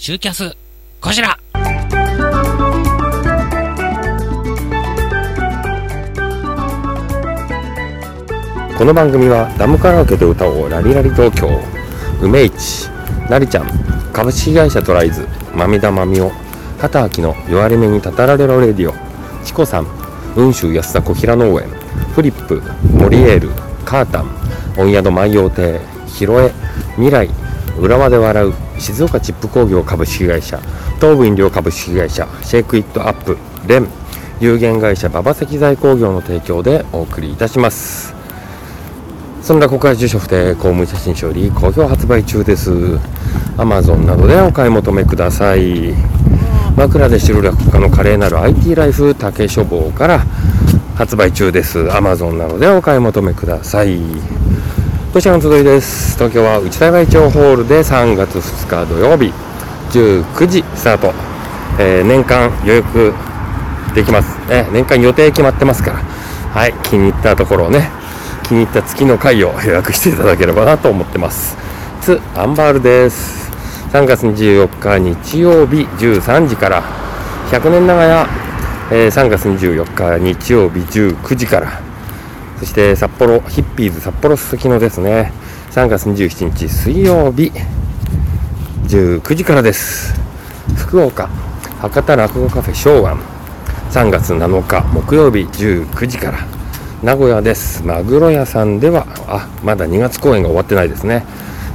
シューキャス、こちら。この番組はダムカラオケで歌おうラリラリ東京。梅市なりちゃん株式会社トライズまみだまみお。畑明の弱り目にたたられろレディオ。チコさん雲州安田小平農園。フリップモリエール。カータン温宿万葉亭。ヒロエ未来浦和で笑う。静岡チップ工業株式会社東武飲料株式会社シェイクイットアップレン有限会社馬場石材工業の提供でお送りいたします。そんな国会住所不定公務員写真書より好評発売中です。Amazon などでお買い求めください。枕で白落下の華麗なる IT ライフ竹書房から発売中です。Amazon などでお買い求めください。こちらの集いです。東京は内田会長ホールで3月2日土曜日19時スタート、えー年間予約できます、ね、年間予定決まってますから。はい気に入ったところをね気に入った月の回を予約していただければなと思ってます。つアンバールです。3月24日日曜日13時から。100年長屋、えー3月24日日曜日19時から。そして札幌ヒッピーズ札幌すすきのですね。3月27日水曜日19時からです。福岡博多落語カフェ昭和。3月7日木曜日19時から。名古屋です。マグロ屋さんではあまだ2月公演が終わってないですね。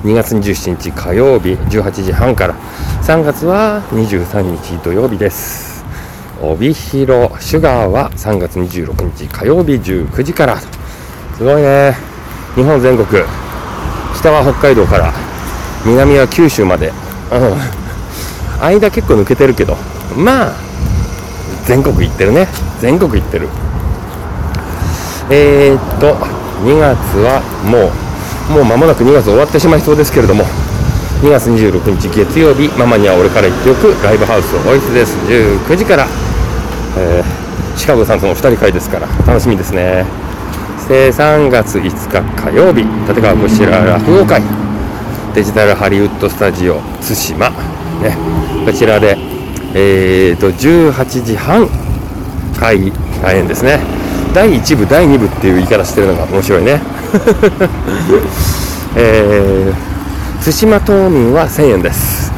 2月27日火曜日18時半から。3月は23日土曜日です。帯広シュガーは3月26日火曜日19時からすごいね。日本全国。北は北海道から南は九州まで、うん、間結構抜けてるけど。まあ全国行ってるね。全国行ってる。えー、っと2月はもうもう間もなく2月終わってしまいそうですけれども。2月26日月曜日ママには俺から言っておくライブハウスボイスです。19時から、えーシカゴさんとの2人会ですから楽しみですね。そして3月5日火曜日立川こちら落語会デジタルハリウッドスタジオ対馬。ねこちらでえー、と18時半開開演ですね。第1部第2部っていう言い方してるのが面白いね。えー、対馬島民は1000円です、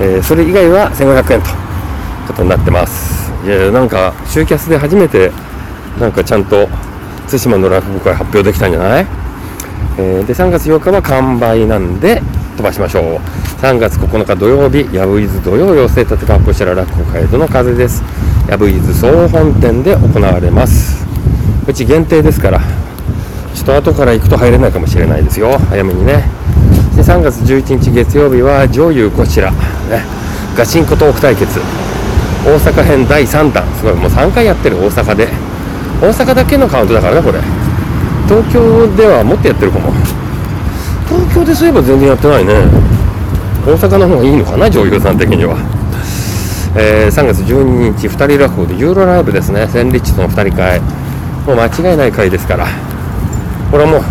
えーそれ以外は1500円とことになってます。いやなんか集キャスで初めてなんかちゃんと対馬の落語会発表できたんじゃない、えーで3月8日は完売なんで飛ばしましょう。3月9日土曜日ヤブイズ土曜寄せ立川こちら落語会との風です。ヤブイズ総本店で行われます。うち限定ですからちょっと後から行くと入れないかもしれないですよ。早めにね。で3月11日月曜日は女優こちら、ね、ガチンコトーク対決。大阪編第3弾。すごい。もう3回やってる大阪で。大阪だけのカウントだからねこれ。東京ではもっとやってるかも。東京でそういえば全然やってないね。大阪の方がいいのかな女優さん的には、えー3月12日2人落語でユーロライブですね。千里地との2人会。もう間違いない回ですから。これはもう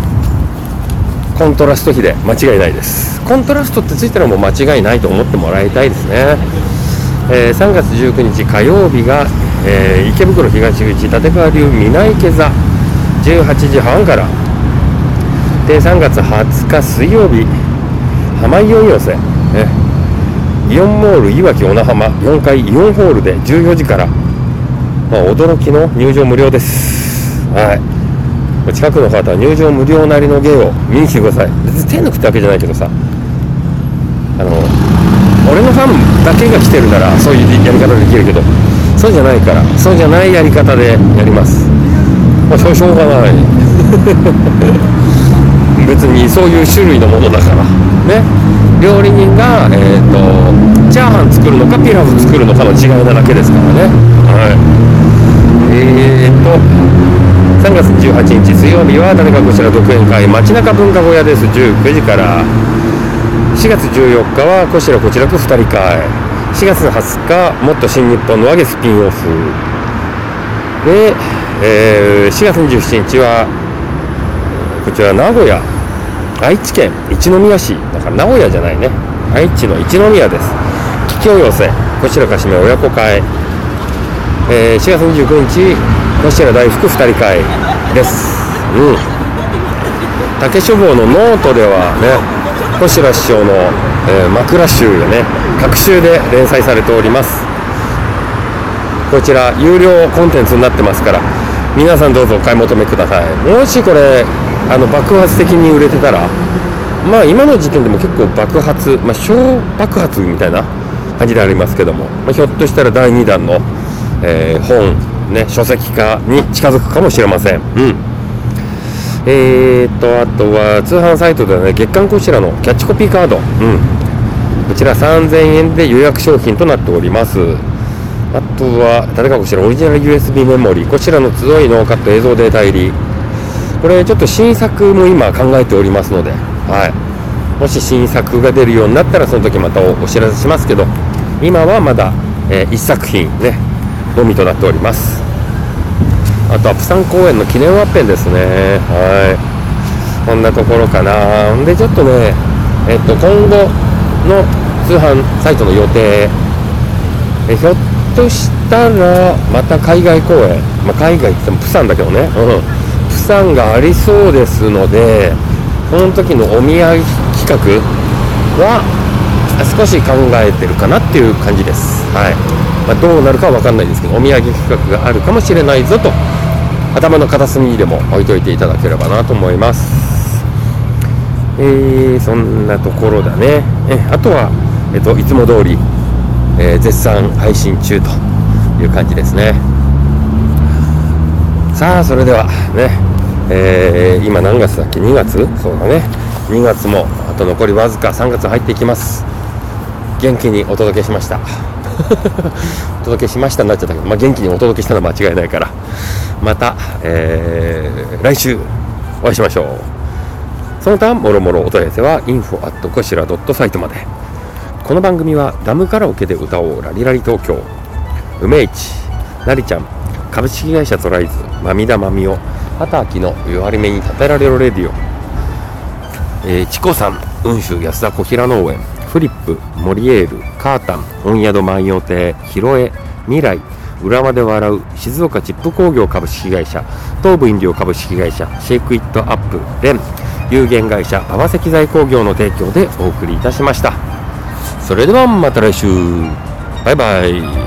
コントラスト比で間違いないです。コントラストってついたらもう間違いないと思ってもらいたいですね、えー3月19日火曜日が、えー池袋東口立川流南池座18時半から。で3月20日水曜日浜イオン寄せ、ね、イオンモールいわき小名浜4階イオンホールで14時から、まあ、驚きの入場無料です。はい。近くの方は入場無料なりの芸を見に来てください。別に手抜くってわけじゃないけどさ。あの俺のファンだけが来てるならそういうやり方できるけどそうじゃないからそうじゃないやり方でやります。まあそれしょうがない。別にそういう種類のものだから。ね。料理人が、えー、とチャーハン作るのかピラフ作るのかの違いなだけですからね。はい。えーと3月18日水曜日は誰かこちら独演会街中文化小屋です。19時から4月14日はこちらこちらく2人会。4月20日もっと新日本の揚げスピンオフ。で、えー4月27日はこちら名古屋。愛知県一宮市。だから名古屋じゃないね。愛知の一宮です。清寄せ。こちらかしめ親子会、えー、4月29日こちら大福2人会です。うん。竹書房のノートではね小白師匠の、えー、枕集がね。各週で連載されております。こちら有料コンテンツになってますから皆さんどうぞお買い求めください。もしこれあの爆発的に売れてたらまあ今の時点でも結構爆発、まあ、小爆発みたいな感じでありますけども、まあ、ひょっとしたら第2弾の、えー、本、ね、書籍化に近づくかもしれません。うん。えーと、あとは通販サイトではね、月刊こちらのキャッチコピーカード、うん、こちら3000円で予約商品となっております。あとは、誰かこちらオリジナル USB メモリー、こちらの集いノーカット映像データ入り、これちょっと新作も今考えておりますので、はい、もし新作が出るようになったらその時またお知らせしますけど今はまだ、えー、1作品ねのみとなっておりますあとはプサン公演の記念ワッペンですね。はい。こんなところかな。でちょっとねえっと今後の通販サイトの予定。えひょっとしたらまた海外公演、まあ、海外って言ってもプサンだけどね、うん、プサンがありそうですのでこの時のお土産企画は少し考えてるかなっていう感じです、はい。まあ、どうなるかは分かんないですけどお土産企画があるかもしれないぞと頭の片隅にでも置いといていただければなと思います。えー、そんなところだね。えあとは、えっと、いつも通り、えー、絶賛配信中という感じですね。さあそれではねえー、今何月だっけ？2月？そうだね。2月もあと残りわずか3月入っていきます。元気にお届けしました。お届けしましたになっちゃったけど、まあ、元気にお届けしたのは間違いないから。また、えー、来週お会いしましょう。その他もろもろお問い合わせは info@ こしら .site まで。この番組はダムカラオケで歌おうラリラリ東京。梅市なりちゃん株式会社トライズまみだまみお畑明の弱り目に立てられるレディオ、えー、チコさん雲州安田小平農園。フリップモリエールカータン本宿万葉亭広江未来浦和で笑う静岡チップ工業株式会社東部飲料株式会社シェイクイットアップレン有限会社馬場石材工業の提供でお送りいたしました。それではまた来週。バイバイ。